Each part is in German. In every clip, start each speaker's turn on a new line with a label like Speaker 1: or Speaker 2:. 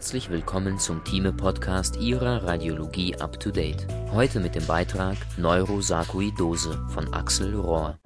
Speaker 1: Herzlich willkommen zum Thieme-Podcast Ihrer Radiologie Up to Date. Heute mit dem Beitrag Neurosarkoidose von Axel Rohr.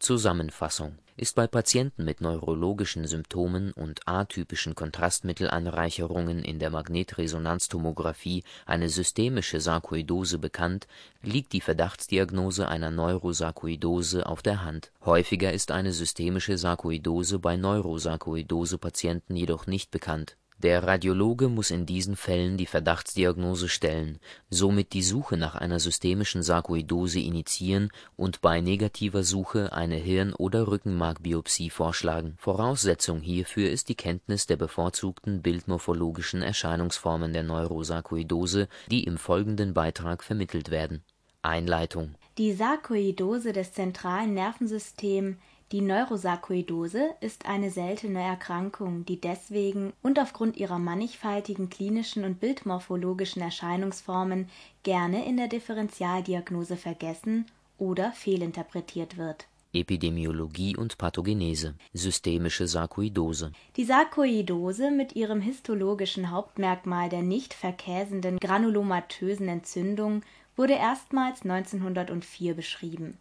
Speaker 1: Zusammenfassung ist bei Patienten mit neurologischen Symptomen und atypischen Kontrastmittelanreicherungen in der Magnetresonanztomographie eine systemische Sarkoidose bekannt, liegt die Verdachtsdiagnose einer Neurosarkoidose auf der Hand. Häufiger ist eine systemische Sarkoidose bei Neurosarkoidose-Patienten jedoch nicht bekannt der Radiologe muss in diesen Fällen die Verdachtsdiagnose stellen, somit die Suche nach einer systemischen Sarkoidose initiieren und bei negativer Suche eine Hirn oder Rückenmarkbiopsie vorschlagen. Voraussetzung hierfür ist die Kenntnis der bevorzugten bildmorphologischen Erscheinungsformen der Neurosarkoidose, die im folgenden Beitrag vermittelt werden. Einleitung
Speaker 2: Die Sarkoidose des zentralen Nervensystems die Neurosarkoidose ist eine seltene Erkrankung, die deswegen und aufgrund ihrer mannigfaltigen klinischen und bildmorphologischen Erscheinungsformen gerne in der Differentialdiagnose vergessen oder fehlinterpretiert wird.
Speaker 1: Epidemiologie und Pathogenese. Systemische Sarkoidose.
Speaker 2: Die Sarkoidose mit ihrem histologischen Hauptmerkmal der nicht verkäsenden granulomatösen Entzündung wurde erstmals 1904 beschrieben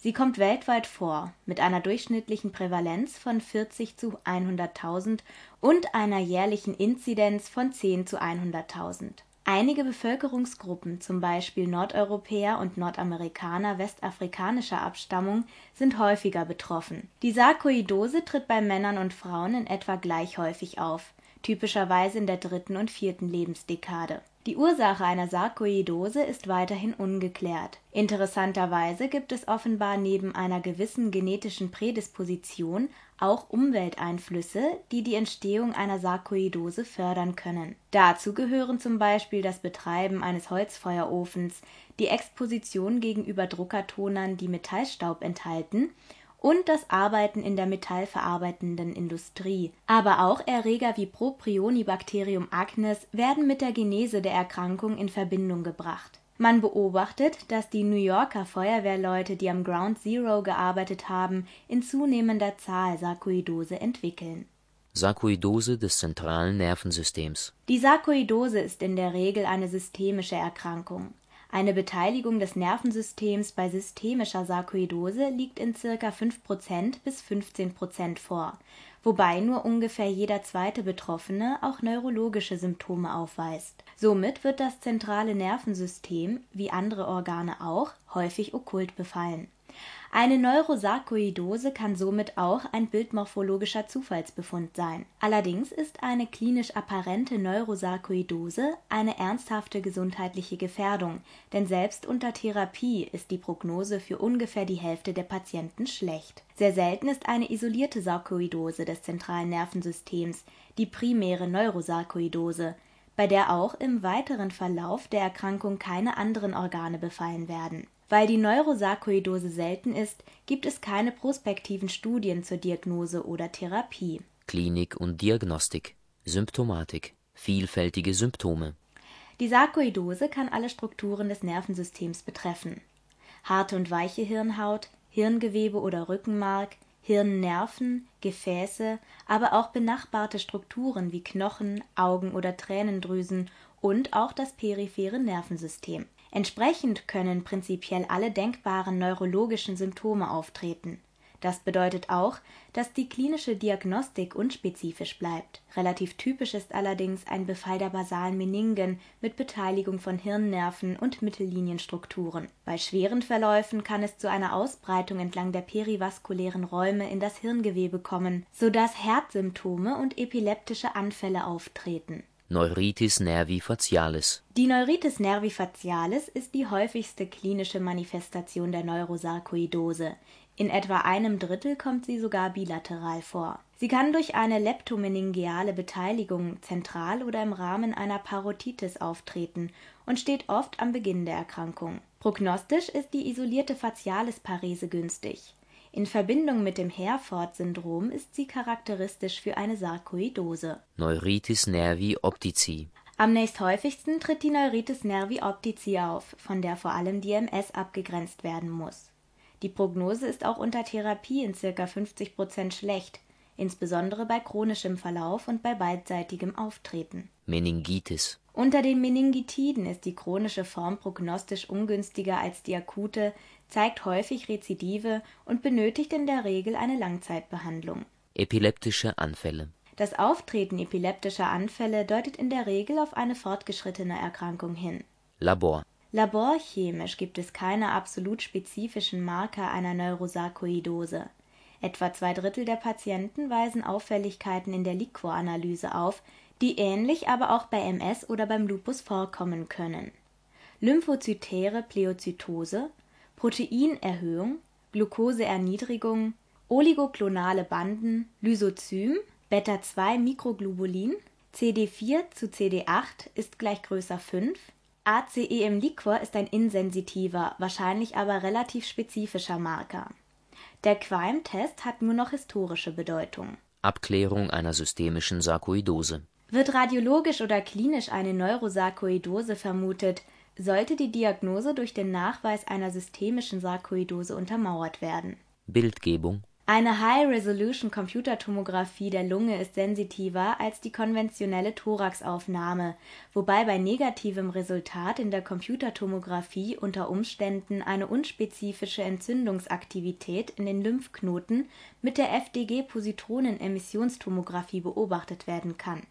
Speaker 2: Sie kommt weltweit vor, mit einer durchschnittlichen Prävalenz von 40 zu 100.000 und einer jährlichen Inzidenz von 10 zu 100.000. Einige Bevölkerungsgruppen, zum Beispiel Nordeuropäer und Nordamerikaner westafrikanischer Abstammung, sind häufiger betroffen. Die Sarkoidose tritt bei Männern und Frauen in etwa gleich häufig auf, typischerweise in der dritten und vierten Lebensdekade die Ursache einer Sarkoidose ist weiterhin ungeklärt. Interessanterweise gibt es offenbar neben einer gewissen genetischen Prädisposition auch Umwelteinflüsse, die die Entstehung einer Sarkoidose fördern können. Dazu gehören zum Beispiel das Betreiben eines Holzfeuerofens, die Exposition gegenüber Druckertonern, die Metallstaub enthalten und das Arbeiten in der metallverarbeitenden Industrie. Aber auch Erreger wie Propionibacterium acnes werden mit der Genese der Erkrankung in Verbindung gebracht. Man beobachtet, dass die New Yorker Feuerwehrleute, die am Ground Zero gearbeitet haben, in zunehmender Zahl Sarkoidose entwickeln.
Speaker 1: Sarkoidose des zentralen Nervensystems
Speaker 2: Die Sarkoidose ist in der Regel eine systemische Erkrankung. Eine Beteiligung des Nervensystems bei systemischer Sarkoidose liegt in ca. 5 bis 15 vor, wobei nur ungefähr jeder zweite Betroffene auch neurologische Symptome aufweist. Somit wird das zentrale Nervensystem, wie andere Organe auch, häufig okkult befallen eine Neurosarkoidose kann somit auch ein bildmorphologischer Zufallsbefund sein. Allerdings ist eine klinisch apparente Neurosarkoidose eine ernsthafte gesundheitliche Gefährdung, denn selbst unter Therapie ist die Prognose für ungefähr die Hälfte der Patienten schlecht. Sehr selten ist eine isolierte Sarkoidose des zentralen Nervensystems, die primäre Neurosarkoidose, bei der auch im weiteren Verlauf der Erkrankung keine anderen Organe befallen werden weil die Neurosarkoidose selten ist, gibt es keine prospektiven Studien zur Diagnose oder Therapie.
Speaker 1: Klinik und Diagnostik Symptomatik Vielfältige Symptome
Speaker 2: Die Sarkoidose kann alle Strukturen des Nervensystems betreffen. Harte und weiche Hirnhaut, Hirngewebe oder Rückenmark, Hirnnerven, Gefäße, aber auch benachbarte Strukturen wie Knochen, Augen oder Tränendrüsen und auch das periphere Nervensystem Entsprechend können prinzipiell alle denkbaren neurologischen Symptome auftreten. Das bedeutet auch, dass die klinische Diagnostik unspezifisch bleibt. Relativ typisch ist allerdings ein Befall der basalen Meningen mit Beteiligung von Hirnnerven und Mittellinienstrukturen. Bei schweren Verläufen kann es zu einer Ausbreitung entlang der perivaskulären Räume in das Hirngewebe kommen, so dass Herzsymptome und epileptische Anfälle auftreten
Speaker 1: Neuritis nervi facialis.
Speaker 2: Die Neuritis nervi facialis ist die häufigste klinische Manifestation der Neurosarkoidose. In etwa einem Drittel kommt sie sogar bilateral vor. Sie kann durch eine leptomeningeale Beteiligung zentral oder im Rahmen einer Parotitis auftreten und steht oft am Beginn der Erkrankung. Prognostisch ist die isolierte Facialis-Parese günstig in Verbindung mit dem Herford-Syndrom ist sie charakteristisch für eine Sarkoidose.
Speaker 1: Neuritis nervi optici
Speaker 2: Am nächsthäufigsten tritt die Neuritis nervi optici auf, von der vor allem die MS abgegrenzt werden muss. Die Prognose ist auch unter Therapie in ca. 50% schlecht. insbesondere bei chronischem Verlauf und bei beidseitigem Auftreten.
Speaker 1: Meningitis
Speaker 2: Unter den Meningitiden ist die chronische Form prognostisch ungünstiger als die akute, zeigt häufig Rezidive und benötigt in der Regel eine Langzeitbehandlung.
Speaker 1: Epileptische Anfälle
Speaker 2: Das Auftreten epileptischer Anfälle deutet in der Regel auf eine fortgeschrittene Erkrankung hin.
Speaker 1: Labor
Speaker 2: Laborchemisch gibt es keine absolut spezifischen Marker einer Neurosarkoidose. Etwa zwei Drittel der Patienten weisen Auffälligkeiten in der Liquoranalyse auf, die ähnlich aber auch bei MS oder beim Lupus vorkommen können. Lymphozytäre Pleozytose, Proteinerhöhung, Glukoseerniedrigung, oligoklonale Banden, Lysozym, Beta-2-Mikroglobulin, CD4 zu CD8 ist gleich größer 5, ACE im Liquor ist ein insensitiver, wahrscheinlich aber relativ spezifischer Marker. Der Qualm-Test hat nur noch historische Bedeutung.
Speaker 1: Abklärung einer systemischen Sarkoidose
Speaker 2: Wird radiologisch oder klinisch eine Neurosarkoidose vermutet, sollte die Diagnose durch den Nachweis einer systemischen Sarkoidose untermauert werden.
Speaker 1: Bildgebung
Speaker 2: Eine High-Resolution-Computertomographie der Lunge ist sensitiver als die konventionelle Thoraxaufnahme, wobei bei negativem Resultat in der Computertomographie unter Umständen eine unspezifische Entzündungsaktivität in den Lymphknoten mit der FDG-Positronen-Emissionstomographie beobachtet werden kann.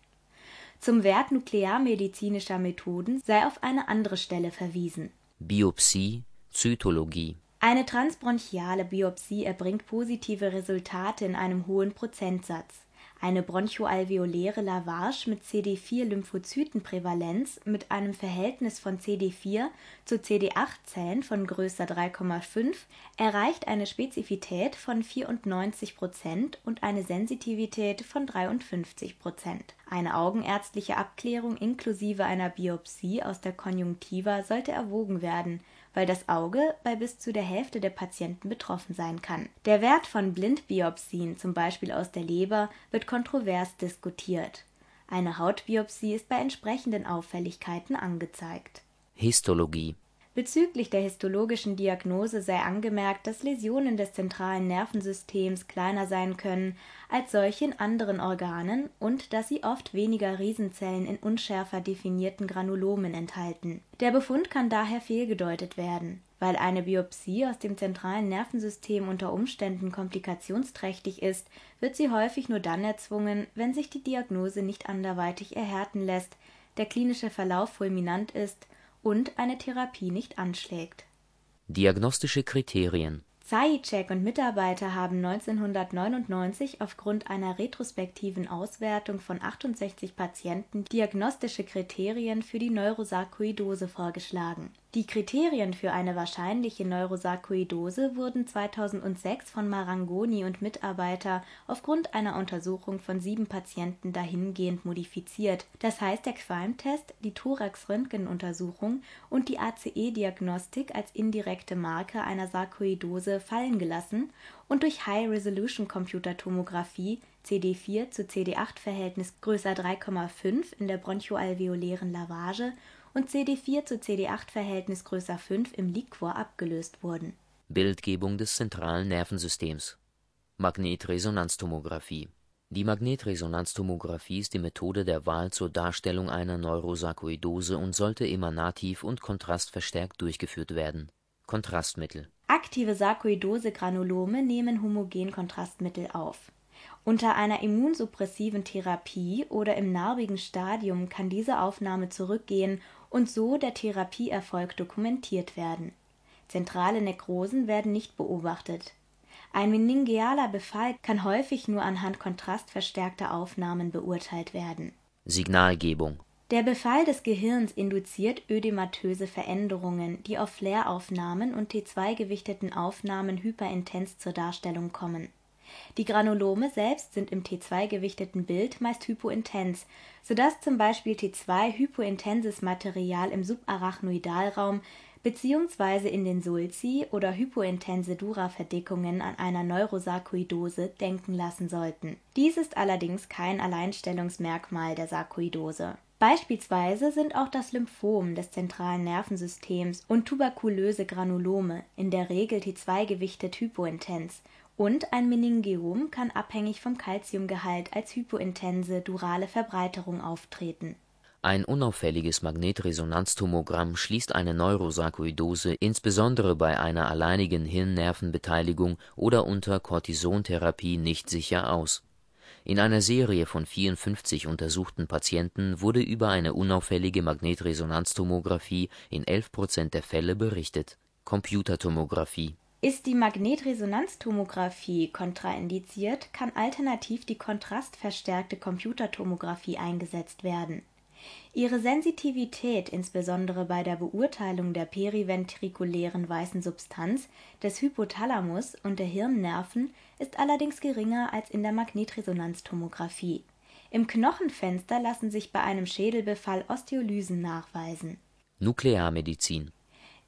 Speaker 2: Zum Wert nuklearmedizinischer Methoden sei auf eine andere Stelle verwiesen.
Speaker 1: Biopsie Zytologie
Speaker 2: Eine transbronchiale Biopsie erbringt positive Resultate in einem hohen Prozentsatz. Eine bronchoalveoläre Lavage mit CD4-Lymphozytenprävalenz mit einem Verhältnis von CD4 zu CD8-Zellen von größer 3,5 erreicht eine Spezifität von 94 Prozent und eine Sensitivität von 53 Prozent. Eine augenärztliche Abklärung inklusive einer Biopsie aus der Konjunktiva sollte erwogen werden weil das Auge bei bis zu der Hälfte der Patienten betroffen sein kann. Der Wert von Blindbiopsien, zum Beispiel aus der Leber, wird kontrovers diskutiert. Eine Hautbiopsie ist bei entsprechenden Auffälligkeiten angezeigt.
Speaker 1: Histologie
Speaker 2: Bezüglich der histologischen Diagnose sei angemerkt, dass Läsionen des zentralen Nervensystems kleiner sein können als solche in anderen Organen und dass sie oft weniger Riesenzellen in unschärfer definierten Granulomen enthalten. Der Befund kann daher fehlgedeutet werden. Weil eine Biopsie aus dem zentralen Nervensystem unter Umständen komplikationsträchtig ist, wird sie häufig nur dann erzwungen, wenn sich die Diagnose nicht anderweitig erhärten lässt, der klinische Verlauf fulminant ist und eine Therapie nicht anschlägt.
Speaker 1: Diagnostische Kriterien
Speaker 2: Zajíček und Mitarbeiter haben 1999 aufgrund einer retrospektiven Auswertung von 68 Patienten diagnostische Kriterien für die Neurosarkoidose vorgeschlagen. Die Kriterien für eine wahrscheinliche Neurosarkoidose wurden 2006 von Marangoni und Mitarbeiter aufgrund einer Untersuchung von sieben Patienten dahingehend modifiziert, das heißt der Qualmtest, die Thorax-Röntgenuntersuchung und die ACE-Diagnostik als indirekte Marke einer Sarkoidose fallen gelassen und durch High-Resolution-Computertomographie CD4 zu CD8-Verhältnis größer 3,5 in der bronchoalveolären Lavage und CD4 zu CD8-Verhältnis größer 5 im Liquor abgelöst wurden.
Speaker 1: Bildgebung des zentralen Nervensystems Magnetresonanztomographie Die Magnetresonanztomographie ist die Methode der Wahl zur Darstellung einer Neurosarkoidose und sollte emanativ und kontrastverstärkt durchgeführt werden. Kontrastmittel
Speaker 2: Aktive Sarkoidose-Granulome nehmen homogen Kontrastmittel auf. Unter einer immunsuppressiven Therapie oder im narbigen Stadium kann diese Aufnahme zurückgehen und so der Therapieerfolg dokumentiert werden. Zentrale Nekrosen werden nicht beobachtet. Ein meningealer Befall kann häufig nur anhand kontrastverstärkter Aufnahmen beurteilt werden.
Speaker 1: Signalgebung
Speaker 2: Der Befall des Gehirns induziert ödematöse Veränderungen, die auf Flair-Aufnahmen und T2-gewichteten Aufnahmen hyperintens zur Darstellung kommen. Die Granulome selbst sind im T2-gewichteten Bild meist hypointens, so dass zum Beispiel T2-hypointenses Material im Subarachnoidalraum bzw. in den Sulci oder hypointense Dura-Verdickungen an einer Neurosarkoidose denken lassen sollten. Dies ist allerdings kein Alleinstellungsmerkmal der Sarkoidose. Beispielsweise sind auch das Lymphom des zentralen Nervensystems und tuberkulöse Granulome, in der Regel T2-gewichtet hypointens und ein Meningeom kann abhängig vom Calciumgehalt als hypointense durale Verbreiterung auftreten.
Speaker 1: Ein unauffälliges Magnetresonanztomogramm schließt eine Neurosarkoidose insbesondere bei einer alleinigen Hirnnervenbeteiligung oder unter Kortisontherapie nicht sicher aus. In einer Serie von 54 untersuchten Patienten wurde über eine unauffällige Magnetresonanztomographie in 11 Prozent der Fälle berichtet. Computertomographie
Speaker 2: Ist die Magnetresonanztomographie kontraindiziert, kann alternativ die kontrastverstärkte Computertomographie eingesetzt werden. Ihre Sensitivität insbesondere bei der Beurteilung der periventrikulären weißen Substanz, des Hypothalamus und der Hirnnerven ist allerdings geringer als in der Magnetresonanztomographie. Im Knochenfenster lassen sich bei einem Schädelbefall Osteolysen nachweisen.
Speaker 1: Nuklearmedizin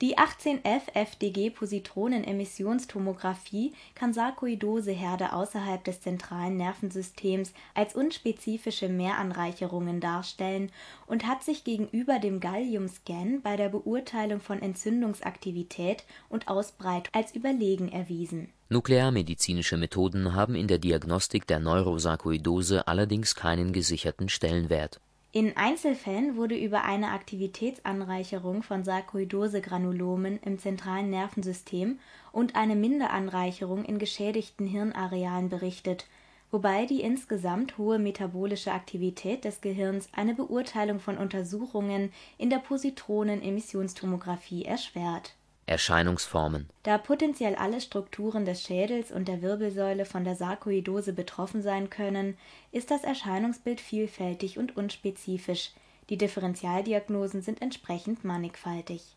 Speaker 2: Die 18F-FDG-Positronen-Emissionstomographie kann Sarkoidoseherde außerhalb des zentralen Nervensystems als unspezifische Mehranreicherungen darstellen und hat sich gegenüber dem Gallium-Scan bei der Beurteilung von Entzündungsaktivität und Ausbreitung als überlegen erwiesen.
Speaker 1: Nuklearmedizinische Methoden haben in der Diagnostik der Neurosarkoidose allerdings keinen gesicherten Stellenwert.
Speaker 2: In Einzelfällen wurde über eine Aktivitätsanreicherung von Sarkoidosegranulomen im zentralen Nervensystem und eine Minderanreicherung in geschädigten Hirnarealen berichtet, wobei die insgesamt hohe metabolische Aktivität des Gehirns eine Beurteilung von Untersuchungen in der Positronen-Emissionstomographie erschwert.
Speaker 1: Erscheinungsformen
Speaker 2: Da potenziell alle Strukturen des Schädels und der Wirbelsäule von der Sarkoidose betroffen sein können, ist das Erscheinungsbild vielfältig und unspezifisch, die Differentialdiagnosen sind entsprechend mannigfaltig.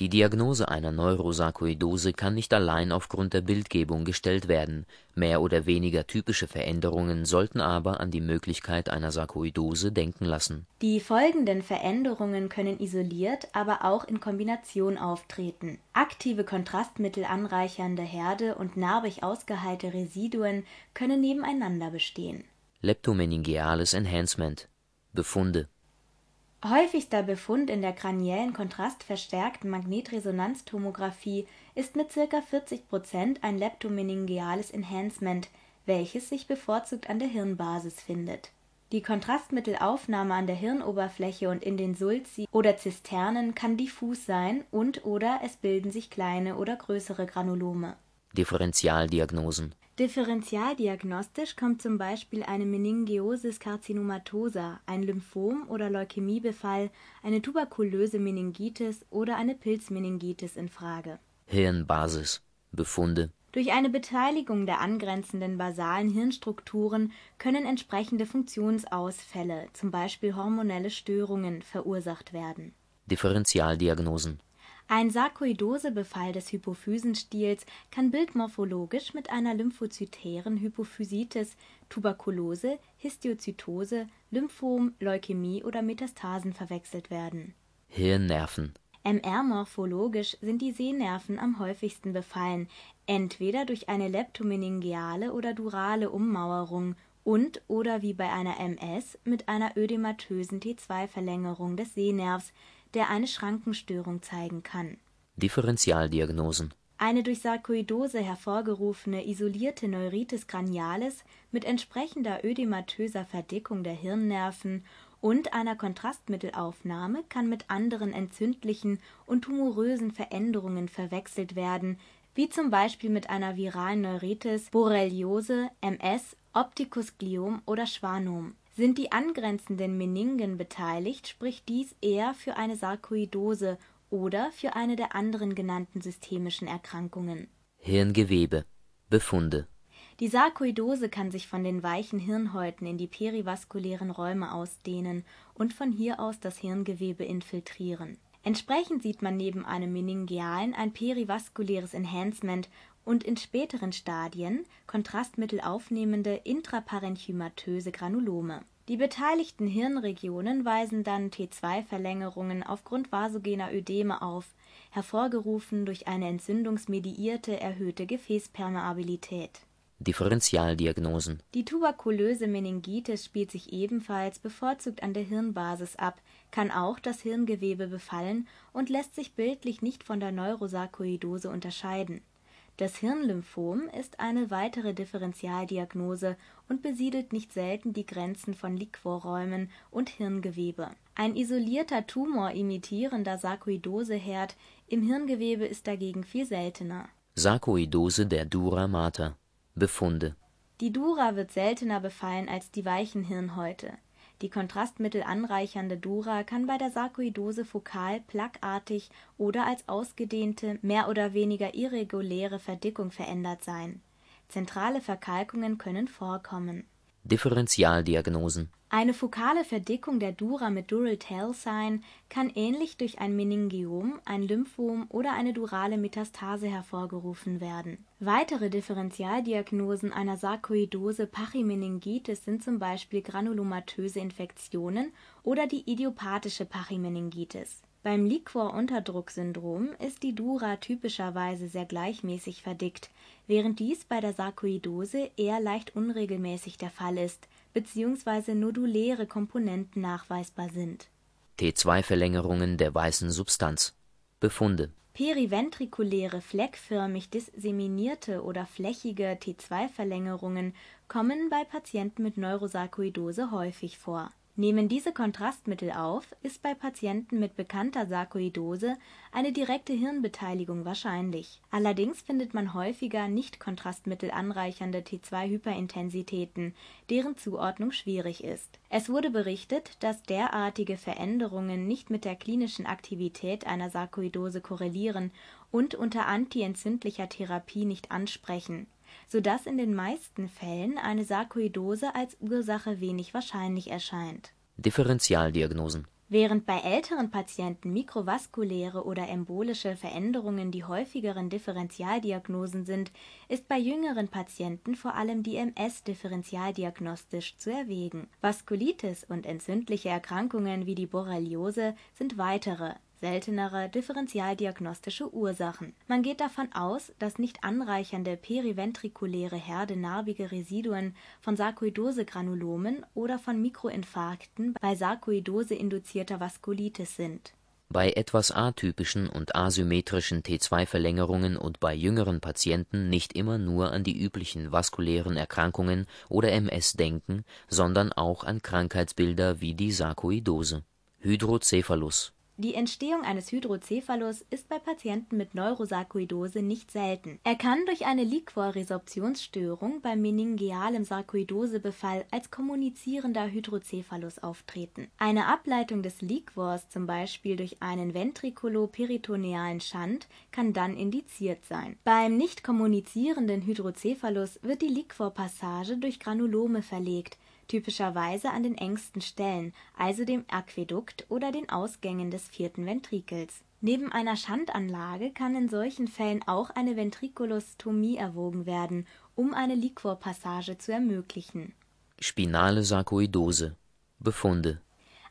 Speaker 1: Die Diagnose einer Neurosarkoidose kann nicht allein aufgrund der Bildgebung gestellt werden, mehr oder weniger typische Veränderungen sollten aber an die Möglichkeit einer Sarkoidose denken lassen.
Speaker 2: Die folgenden Veränderungen können isoliert, aber auch in Kombination auftreten: Aktive Kontrastmittel anreichernde Herde und narbig ausgeheilte Residuen können nebeneinander bestehen.
Speaker 1: Leptomeningeales Enhancement Befunde
Speaker 2: Häufigster Befund in der kraniellen kontrastverstärkten Magnetresonanztomographie ist mit ca. 40 Prozent ein leptomeningeales Enhancement, welches sich bevorzugt an der Hirnbasis findet. Die Kontrastmittelaufnahme an der Hirnoberfläche und in den Sulci oder Zisternen kann diffus sein und/oder es bilden sich kleine oder größere Granulome.
Speaker 1: Differentialdiagnosen
Speaker 2: Differentialdiagnostisch kommt zum Beispiel eine Meningiosis carcinomatosa, ein Lymphom oder Leukämiebefall, eine tuberkulöse Meningitis oder eine Pilzmeningitis in Frage.
Speaker 1: Hirnbasis Befunde
Speaker 2: Durch eine Beteiligung der angrenzenden basalen Hirnstrukturen können entsprechende Funktionsausfälle, zum Beispiel hormonelle Störungen, verursacht werden.
Speaker 1: Differentialdiagnosen
Speaker 2: Ein Sarkoidosebefall des Hypophysenstiels kann bildmorphologisch mit einer lymphozytären Hypophysitis, Tuberkulose, Histiozytose, Lymphom, Leukämie oder Metastasen verwechselt werden.
Speaker 1: Hirnnerven
Speaker 2: MR-morphologisch sind die Sehnerven am häufigsten befallen, entweder durch eine leptomeningeale oder durale Ummauerung und/oder wie bei einer MS mit einer ödematösen T2-Verlängerung des Sehnervs, der eine Schrankenstörung zeigen kann.
Speaker 1: Differentialdiagnosen
Speaker 2: Eine durch Sarkoidose hervorgerufene isolierte Neuritis cranialis mit entsprechender ödematöser Verdickung der Hirnnerven und einer Kontrastmittelaufnahme kann mit anderen entzündlichen und tumorösen Veränderungen verwechselt werden, wie zum Beispiel mit einer viralen Neuritis, Borreliose, MS, Opticus-Gliom oder Schwannom. Sind die angrenzenden Meningen beteiligt, spricht dies eher für eine Sarkoidose oder für eine der anderen genannten systemischen Erkrankungen.
Speaker 1: Hirngewebe Befunde
Speaker 2: Die Sarkoidose kann sich von den weichen Hirnhäuten in die perivaskulären Räume ausdehnen und von hier aus das Hirngewebe infiltrieren. Entsprechend sieht man neben einem meningealen ein perivaskuläres Enhancement und in späteren Stadien Kontrastmittel aufnehmende intraparenchymatöse Granulome. Die beteiligten Hirnregionen weisen dann T2-Verlängerungen aufgrund vasogener Ödeme auf, hervorgerufen durch eine entzündungsmediierte erhöhte Gefäßpermeabilität.
Speaker 1: Differentialdiagnosen
Speaker 2: Die tuberkulöse Meningitis spielt sich ebenfalls bevorzugt an der Hirnbasis ab, kann auch das Hirngewebe befallen und lässt sich bildlich nicht von der Neurosarkoidose unterscheiden. Das Hirnlymphom ist eine weitere Differentialdiagnose und besiedelt nicht selten die Grenzen von Liquorräumen und Hirngewebe. Ein isolierter Tumor imitierender Sarkoidoseherd im Hirngewebe ist dagegen viel seltener.
Speaker 1: Sarkoidose der Dura mater. Befunde
Speaker 2: Die Dura wird seltener befallen als die weichen Hirnhäute. Die kontrastmittelanreichernde Dura kann bei der Sarkoidose fokal, plaqueartig oder als ausgedehnte, mehr oder weniger irreguläre Verdickung verändert sein. Zentrale Verkalkungen können vorkommen.
Speaker 1: Differentialdiagnosen
Speaker 2: Eine fokale Verdickung der Dura mit Dural-Tail-Sign kann ähnlich durch ein Meningiom, ein Lymphom oder eine durale Metastase hervorgerufen werden. Weitere Differentialdiagnosen einer Sarkoidose Pachymeningitis sind zum Beispiel granulomatöse Infektionen oder die idiopathische Pachymeningitis. Beim Liquor-Unterdruck-Syndrom ist die Dura typischerweise sehr gleichmäßig verdickt, während dies bei der Sarkoidose eher leicht unregelmäßig der Fall ist bzw. noduläre Komponenten nachweisbar sind.
Speaker 1: T2-Verlängerungen der weißen Substanz Befunde
Speaker 2: Periventrikuläre fleckförmig disseminierte oder flächige T2-Verlängerungen kommen bei Patienten mit Neurosarkoidose häufig vor Nehmen diese Kontrastmittel auf, ist bei Patienten mit bekannter Sarkoidose eine direkte Hirnbeteiligung wahrscheinlich. Allerdings findet man häufiger nicht kontrastmittelanreichernde T2-Hyperintensitäten, deren Zuordnung schwierig ist. Es wurde berichtet, dass derartige Veränderungen nicht mit der klinischen Aktivität einer Sarkoidose korrelieren und unter antientzündlicher Therapie nicht ansprechen sodass in den meisten Fällen eine Sarkoidose als Ursache wenig wahrscheinlich erscheint.
Speaker 1: Differentialdiagnosen
Speaker 2: Während bei älteren Patienten mikrovaskuläre oder embolische Veränderungen die häufigeren Differentialdiagnosen sind, ist bei jüngeren Patienten vor allem die MS differentialdiagnostisch zu erwägen. Vaskulitis und entzündliche Erkrankungen wie die Borreliose sind weitere seltenere differentialdiagnostische Ursachen. Man geht davon aus, dass nicht anreichernde periventrikuläre Herde narbige Residuen von Sarkoidose-Granulomen oder von Mikroinfarkten bei Sarkoidose induzierter Vaskulitis sind.
Speaker 1: Bei etwas atypischen und asymmetrischen T2-Verlängerungen und bei jüngeren Patienten nicht immer nur an die üblichen vaskulären Erkrankungen oder MS denken, sondern auch an Krankheitsbilder wie die Sarkoidose. Hydrocephalus
Speaker 2: die Entstehung eines Hydrocephalus ist bei Patienten mit Neurosarkoidose nicht selten. Er kann durch eine Liquorresorptionsstörung beim meningealen Sarkoidosebefall als kommunizierender Hydrocephalus auftreten. Eine Ableitung des Liquors, zum Beispiel durch einen ventrikuloperitonealen Schand, kann dann indiziert sein. Beim nicht kommunizierenden Hydrocephalus wird die Liquorpassage durch Granulome verlegt typischerweise an den engsten Stellen, also dem Aquädukt oder den Ausgängen des vierten Ventrikels. Neben einer Schandanlage kann in solchen Fällen auch eine Ventrikulostomie erwogen werden, um eine Liquorpassage zu ermöglichen.
Speaker 1: Spinale Sarkoidose Befunde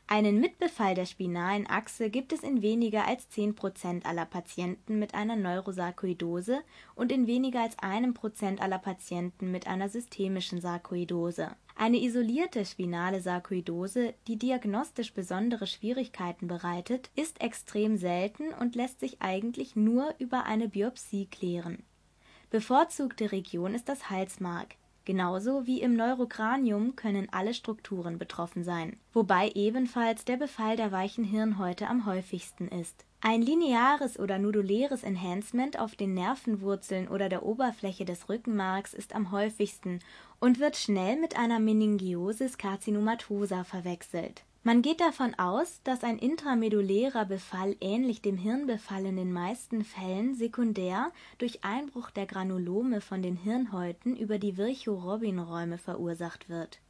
Speaker 2: einen Mitbefall der spinalen Achse gibt es in weniger als 10% aller Patienten mit einer Neurosarkoidose und in weniger als einem Prozent aller Patienten mit einer systemischen Sarkoidose. Eine isolierte spinale Sarkoidose, die diagnostisch besondere Schwierigkeiten bereitet, ist extrem selten und lässt sich eigentlich nur über eine Biopsie klären. Bevorzugte Region ist das Halsmark Genauso wie im Neurokranium können alle Strukturen betroffen sein, wobei ebenfalls der Befall der weichen Hirnhäute am häufigsten ist. Ein lineares oder noduläres Enhancement auf den Nervenwurzeln oder der Oberfläche des Rückenmarks ist am häufigsten und wird schnell mit einer Meningiosis carcinomatosa verwechselt man geht davon aus, dass ein intramedullärer Befall ähnlich dem Hirnbefall in den meisten Fällen sekundär durch Einbruch der Granulome von den Hirnhäuten über die Virchow-Robin-Räume verursacht wird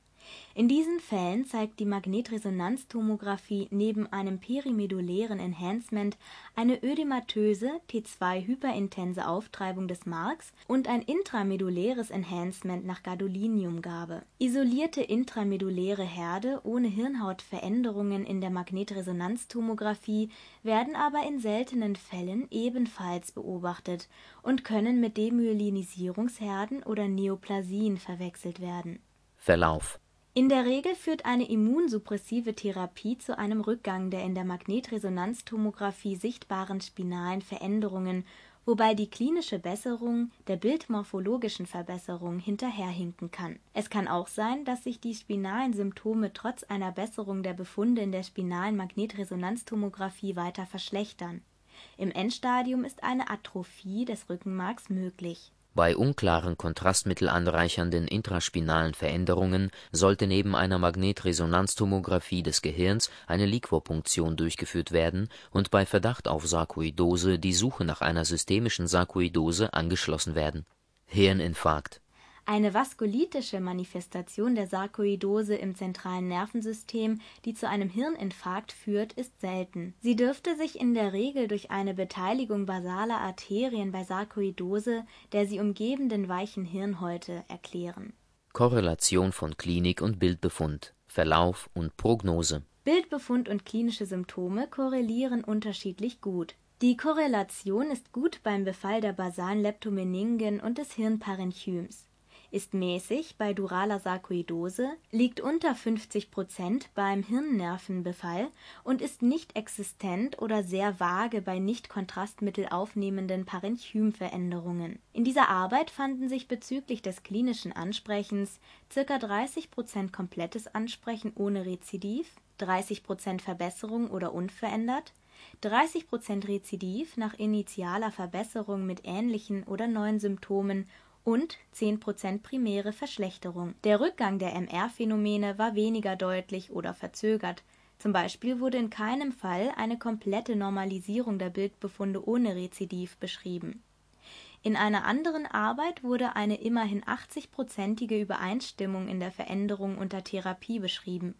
Speaker 2: in diesen Fällen zeigt die Magnetresonanztomographie neben einem perimedullären Enhancement eine ödematöse T2-hyperintense Auftreibung des Marks und ein intramedulläres Enhancement nach Gadoliniumgabe. Isolierte intramedulläre Herde ohne Hirnhautveränderungen in der Magnetresonanztomographie werden aber in seltenen Fällen ebenfalls beobachtet und können mit Demyelinisierungsherden oder Neoplasien verwechselt werden.
Speaker 1: Verlauf
Speaker 2: In der Regel führt eine immunsuppressive Therapie zu einem Rückgang der in der Magnetresonanztomographie sichtbaren spinalen Veränderungen, wobei die klinische Besserung der bildmorphologischen Verbesserung hinterherhinken kann. Es kann auch sein, dass sich die spinalen Symptome trotz einer Besserung der Befunde in der spinalen Magnetresonanztomographie weiter verschlechtern. Im Endstadium ist eine Atrophie des Rückenmarks möglich
Speaker 1: bei unklaren kontrastmittelanreichernden intraspinalen Veränderungen sollte neben einer Magnetresonanztomographie des Gehirns eine Liquorpunktion durchgeführt werden und bei Verdacht auf Sarkoidose die Suche nach einer systemischen Sarkoidose angeschlossen werden. Hirninfarkt
Speaker 2: eine vaskulitische Manifestation der Sarkoidose im zentralen Nervensystem, die zu einem Hirninfarkt führt, ist selten. Sie dürfte sich in der Regel durch eine Beteiligung basaler Arterien bei Sarkoidose der sie umgebenden weichen Hirnhäute erklären.
Speaker 1: Korrelation von Klinik und Bildbefund, Verlauf und Prognose
Speaker 2: Bildbefund und klinische Symptome korrelieren unterschiedlich gut. Die Korrelation ist gut beim Befall der basalen Leptomeningen und des Hirnparenchyms ist mäßig bei duraler Sarkoidose, liegt unter 50 Prozent beim Hirnnervenbefall und ist nicht existent oder sehr vage bei nicht Kontrastmittel aufnehmenden Parenchymveränderungen. In dieser Arbeit fanden sich bezüglich des klinischen Ansprechens ca. 30 Prozent komplettes Ansprechen ohne Rezidiv, 30 Prozent Verbesserung oder unverändert, 30 Prozent Rezidiv nach initialer Verbesserung mit ähnlichen oder neuen Symptomen und 10% primäre Verschlechterung. Der Rückgang der MR-Phänomene war weniger deutlich oder verzögert, zum Beispiel wurde in keinem Fall eine komplette Normalisierung der Bildbefunde ohne Rezidiv beschrieben. In einer anderen Arbeit wurde eine immerhin 80-prozentige Übereinstimmung in der Veränderung unter Therapie beschrieben.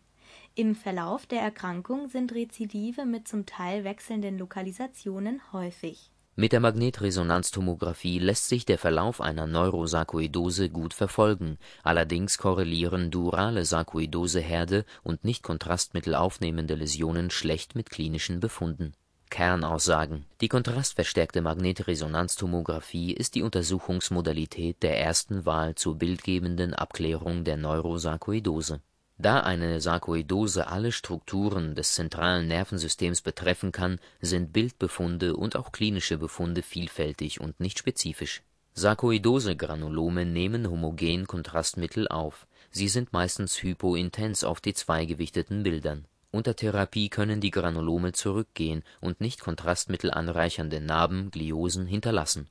Speaker 2: Im Verlauf der Erkrankung sind Rezidive mit zum Teil wechselnden Lokalisationen häufig
Speaker 1: mit der Magnetresonanztomographie lässt sich der Verlauf einer Neurosarkoidose gut verfolgen, allerdings korrelieren durale Sarkoidoseherde und nicht kontrastmittelaufnehmende Läsionen schlecht mit klinischen Befunden. Kernaussagen. Die kontrastverstärkte Magnetresonanztomographie ist die Untersuchungsmodalität der ersten Wahl zur bildgebenden Abklärung der Neurosarkoidose da eine Sarkoidose alle Strukturen des zentralen Nervensystems betreffen kann, sind Bildbefunde und auch klinische Befunde vielfältig und nicht spezifisch. Sarkoidose-Granulome nehmen homogen Kontrastmittel auf, sie sind meistens hypointens auf T2 gewichteten Bildern. Unter Therapie können die Granulome zurückgehen und nicht kontrastmittelanreichernde Narben (Gliosen) hinterlassen.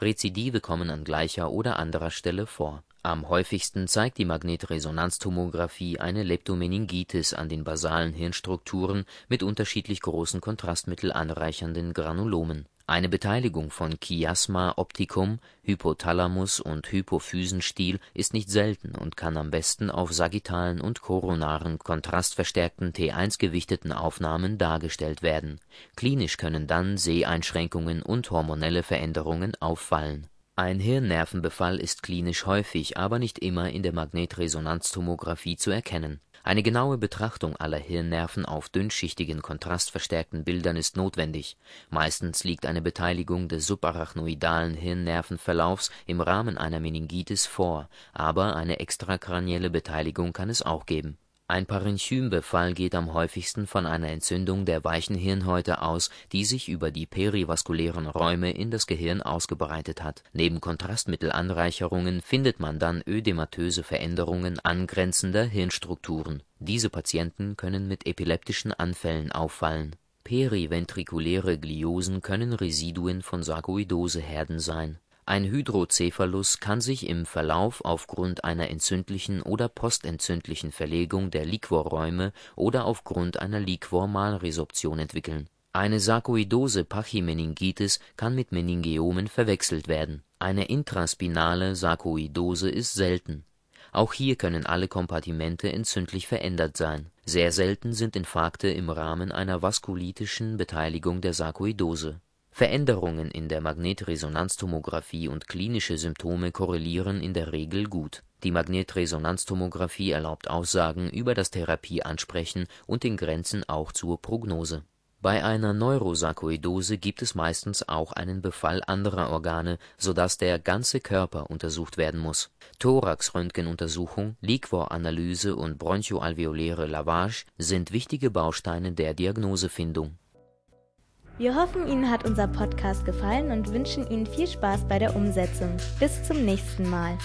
Speaker 1: Rezidive kommen an gleicher oder anderer Stelle vor am häufigsten zeigt die Magnetresonanztomographie eine Leptomeningitis an den basalen Hirnstrukturen mit unterschiedlich großen kontrastmittelanreichernden Granulomen. Eine Beteiligung von Chiasma opticum, Hypothalamus und Hypophysenstiel ist nicht selten und kann am besten auf sagittalen und koronaren kontrastverstärkten T1-gewichteten Aufnahmen dargestellt werden. Klinisch können dann Seheinschränkungen und hormonelle Veränderungen auffallen ein Hirnnervenbefall ist klinisch häufig, aber nicht immer in der Magnetresonanztomographie zu erkennen. Eine genaue Betrachtung aller Hirnnerven auf dünnschichtigen kontrastverstärkten Bildern ist notwendig. Meistens liegt eine Beteiligung des subarachnoidalen Hirnnervenverlaufs im Rahmen einer Meningitis vor, aber eine extrakranielle Beteiligung kann es auch geben ein Parenchym-Befall geht am häufigsten von einer Entzündung der weichen Hirnhäute aus, die sich über die perivaskulären Räume in das Gehirn ausgebreitet hat. Neben Kontrastmittelanreicherungen findet man dann ödematöse Veränderungen angrenzender Hirnstrukturen. Diese Patienten können mit epileptischen Anfällen auffallen. Periventrikuläre Gliosen können Residuen von Sarkoidoseherden sein ein Hydrocephalus kann sich im Verlauf aufgrund einer entzündlichen oder postentzündlichen Verlegung der Liquorräume oder aufgrund einer Liquor-Malresorption entwickeln. Eine sarkoidose Pachymeningitis kann mit Meningiomen verwechselt werden. Eine intraspinale Sarkoidose ist selten. Auch hier können alle Kompartimente entzündlich verändert sein. Sehr selten sind Infarkte im Rahmen einer vaskulitischen Beteiligung der Sarkoidose Veränderungen in der Magnetresonanztomographie und klinische Symptome korrelieren in der Regel gut. Die Magnetresonanztomographie erlaubt Aussagen über das Therapieansprechen und in Grenzen auch zur Prognose Bei einer Neurosarkoidose gibt es meistens auch einen Befall anderer Organe, so dass der ganze Körper untersucht werden muss. Thoraxröntgenuntersuchung, Liquoranalyse und bronchoalveoläre Lavage sind wichtige Bausteine der Diagnosefindung.
Speaker 2: Wir hoffen, Ihnen hat unser Podcast gefallen und wünschen Ihnen viel Spaß bei der Umsetzung. Bis zum nächsten Mal.